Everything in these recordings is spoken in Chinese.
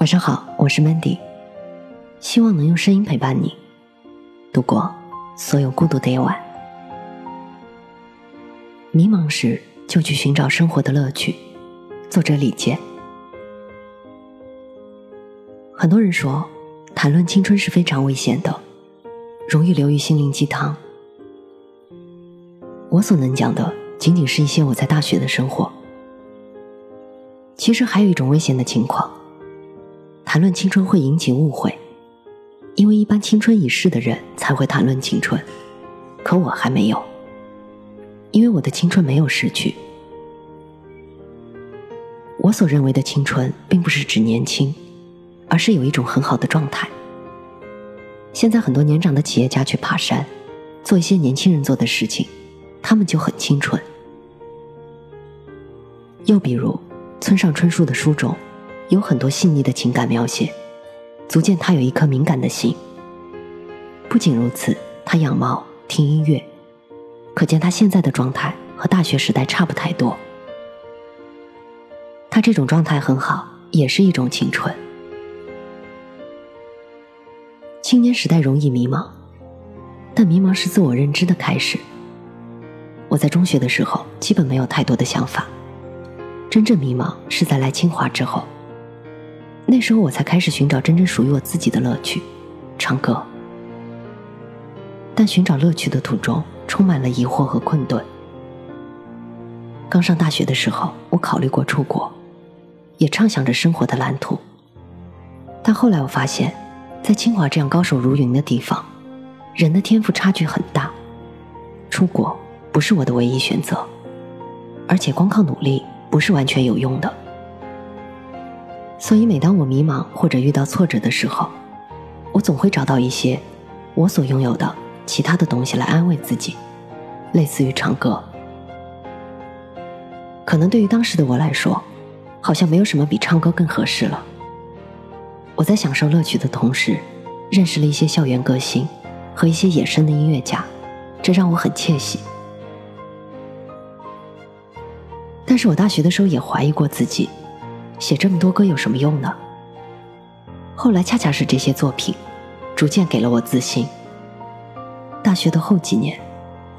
晚上好，我是 Mandy，希望能用声音陪伴你度过所有孤独的夜晚。迷茫时就去寻找生活的乐趣。作者李健。很多人说，谈论青春是非常危险的，容易流于心灵鸡汤。我所能讲的，仅仅是一些我在大学的生活。其实还有一种危险的情况。谈论青春会引起误会，因为一般青春已逝的人才会谈论青春，可我还没有，因为我的青春没有逝去。我所认为的青春，并不是指年轻，而是有一种很好的状态。现在很多年长的企业家去爬山，做一些年轻人做的事情，他们就很青春。又比如村上春树的书中。有很多细腻的情感描写，足见他有一颗敏感的心。不仅如此，他养猫、听音乐，可见他现在的状态和大学时代差不太多。他这种状态很好，也是一种青春。青年时代容易迷茫，但迷茫是自我认知的开始。我在中学的时候基本没有太多的想法，真正迷茫是在来清华之后。那时候我才开始寻找真正属于我自己的乐趣，唱歌。但寻找乐趣的途中充满了疑惑和困顿。刚上大学的时候，我考虑过出国，也畅想着生活的蓝图。但后来我发现，在清华这样高手如云的地方，人的天赋差距很大，出国不是我的唯一选择，而且光靠努力不是完全有用的。所以，每当我迷茫或者遇到挫折的时候，我总会找到一些我所拥有的其他的东西来安慰自己，类似于唱歌。可能对于当时的我来说，好像没有什么比唱歌更合适了。我在享受乐趣的同时，认识了一些校园歌星和一些野生的音乐家，这让我很窃喜。但是我大学的时候也怀疑过自己。写这么多歌有什么用呢？后来恰恰是这些作品，逐渐给了我自信。大学的后几年，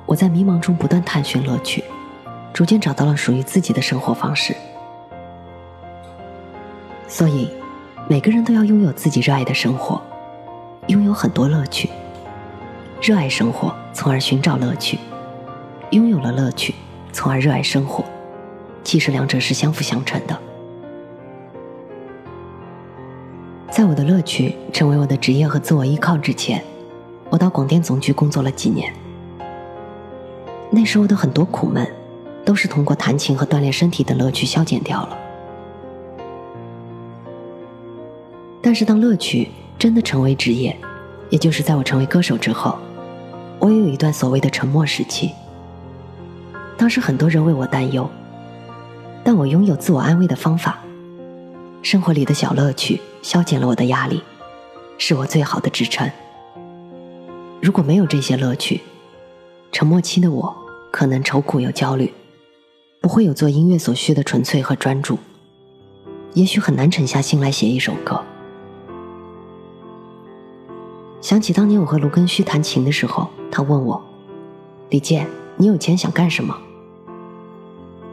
我在迷茫中不断探寻乐趣，逐渐找到了属于自己的生活方式。所以，每个人都要拥有自己热爱的生活，拥有很多乐趣。热爱生活，从而寻找乐趣；拥有了乐趣，从而热爱生活。其实两者是相辅相成的。在我的乐趣成为我的职业和自我依靠之前，我到广电总局工作了几年。那时候的很多苦闷，都是通过弹琴和锻炼身体的乐趣消减掉了。但是当乐趣真的成为职业，也就是在我成为歌手之后，我也有一段所谓的沉默时期。当时很多人为我担忧，但我拥有自我安慰的方法。生活里的小乐趣消减了我的压力，是我最好的支撑。如果没有这些乐趣，沉默期的我可能愁苦又焦虑，不会有做音乐所需的纯粹和专注，也许很难沉下心来写一首歌。想起当年我和卢庚戌弹琴的时候，他问我：“李健，你有钱想干什么？”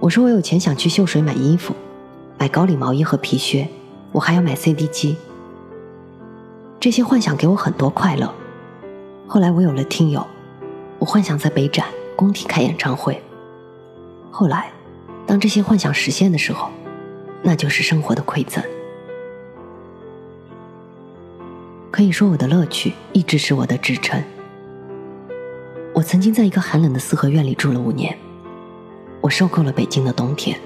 我说：“我有钱想去秀水买衣服。”买高领毛衣和皮靴，我还要买 CD 机。这些幻想给我很多快乐。后来我有了听友，我幻想在北展工体开演唱会。后来，当这些幻想实现的时候，那就是生活的馈赠。可以说，我的乐趣一直是我的支撑。我曾经在一个寒冷的四合院里住了五年，我受够了北京的冬天。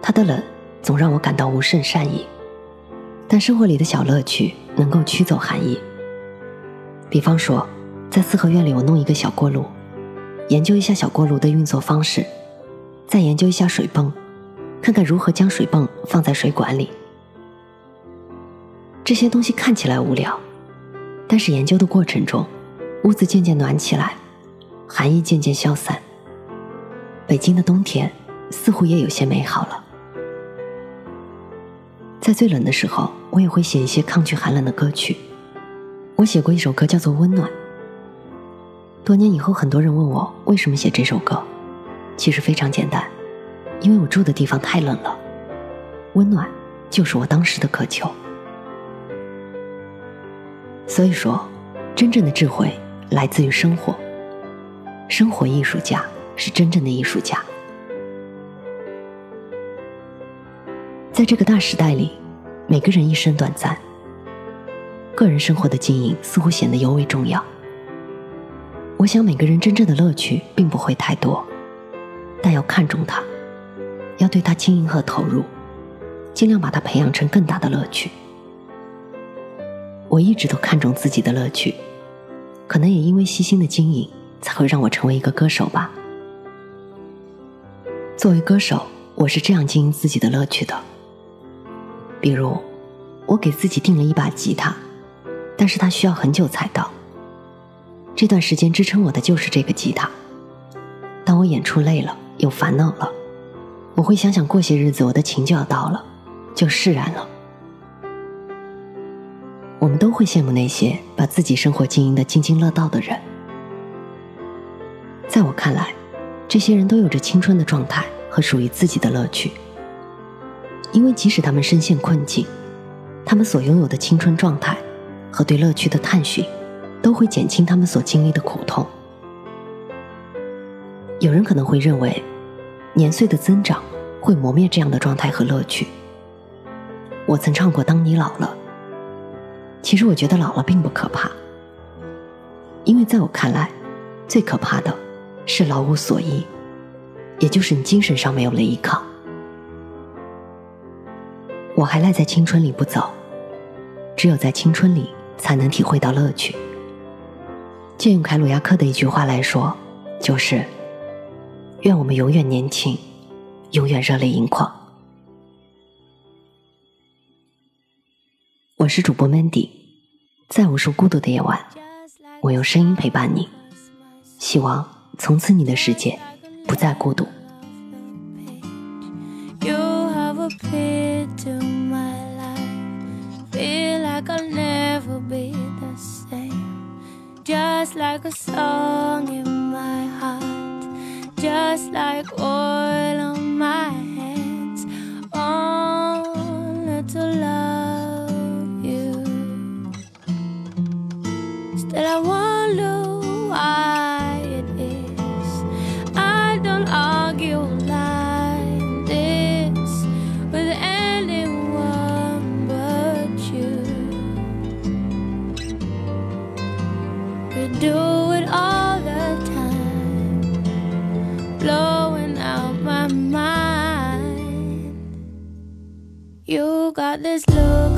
它的冷。总让我感到无甚善意，但生活里的小乐趣能够驱走寒意。比方说，在四合院里，我弄一个小锅炉，研究一下小锅炉的运作方式，再研究一下水泵，看看如何将水泵放在水管里。这些东西看起来无聊，但是研究的过程中，屋子渐渐暖起来，寒意渐渐消散，北京的冬天似乎也有些美好了。在最冷的时候，我也会写一些抗拒寒冷的歌曲。我写过一首歌叫做《温暖》。多年以后，很多人问我为什么写这首歌，其实非常简单，因为我住的地方太冷了，温暖就是我当时的渴求。所以说，真正的智慧来自于生活。生活艺术家是真正的艺术家。在这个大时代里，每个人一生短暂，个人生活的经营似乎显得尤为重要。我想，每个人真正的乐趣并不会太多，但要看重它，要对它经营和投入，尽量把它培养成更大的乐趣。我一直都看重自己的乐趣，可能也因为细心的经营。才会让我成为一个歌手吧。作为歌手，我是这样经营自己的乐趣的。比如，我给自己订了一把吉他，但是它需要很久才到。这段时间支撑我的就是这个吉他。当我演出累了，有烦恼了，我会想想过些日子我的琴就要到了，就释然了。我们都会羡慕那些把自己生活经营的津津乐道的人。在我看来，这些人都有着青春的状态和属于自己的乐趣。因为即使他们深陷困境，他们所拥有的青春状态和对乐趣的探寻，都会减轻他们所经历的苦痛。有人可能会认为，年岁的增长会磨灭这样的状态和乐趣。我曾唱过《当你老了》，其实我觉得老了并不可怕，因为在我看来，最可怕的。是老无所依，也就是你精神上没有了依靠。我还赖在青春里不走，只有在青春里才能体会到乐趣。借用凯鲁亚克的一句话来说，就是“愿我们永远年轻，永远热泪盈眶。”我是主播 Mandy，在无数孤独的夜晚，我用声音陪伴你，希望。从此，你的世界不再孤独。all the time, blowing out my mind. You got this look.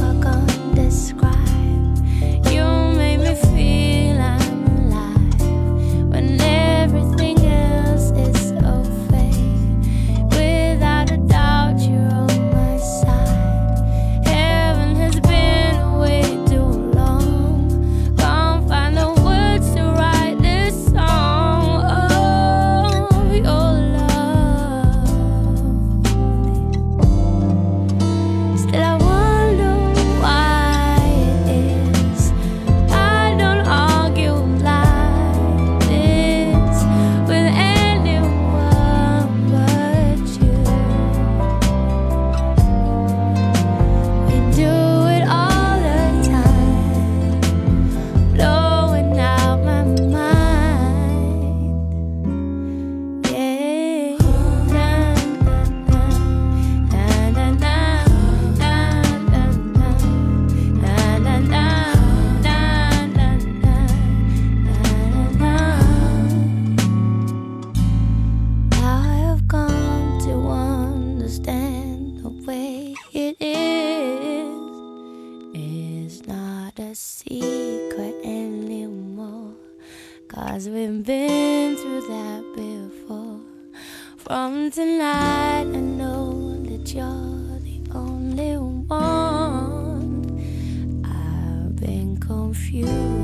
Cause we've been through that before. From tonight, I know that you're the only one. I've been confused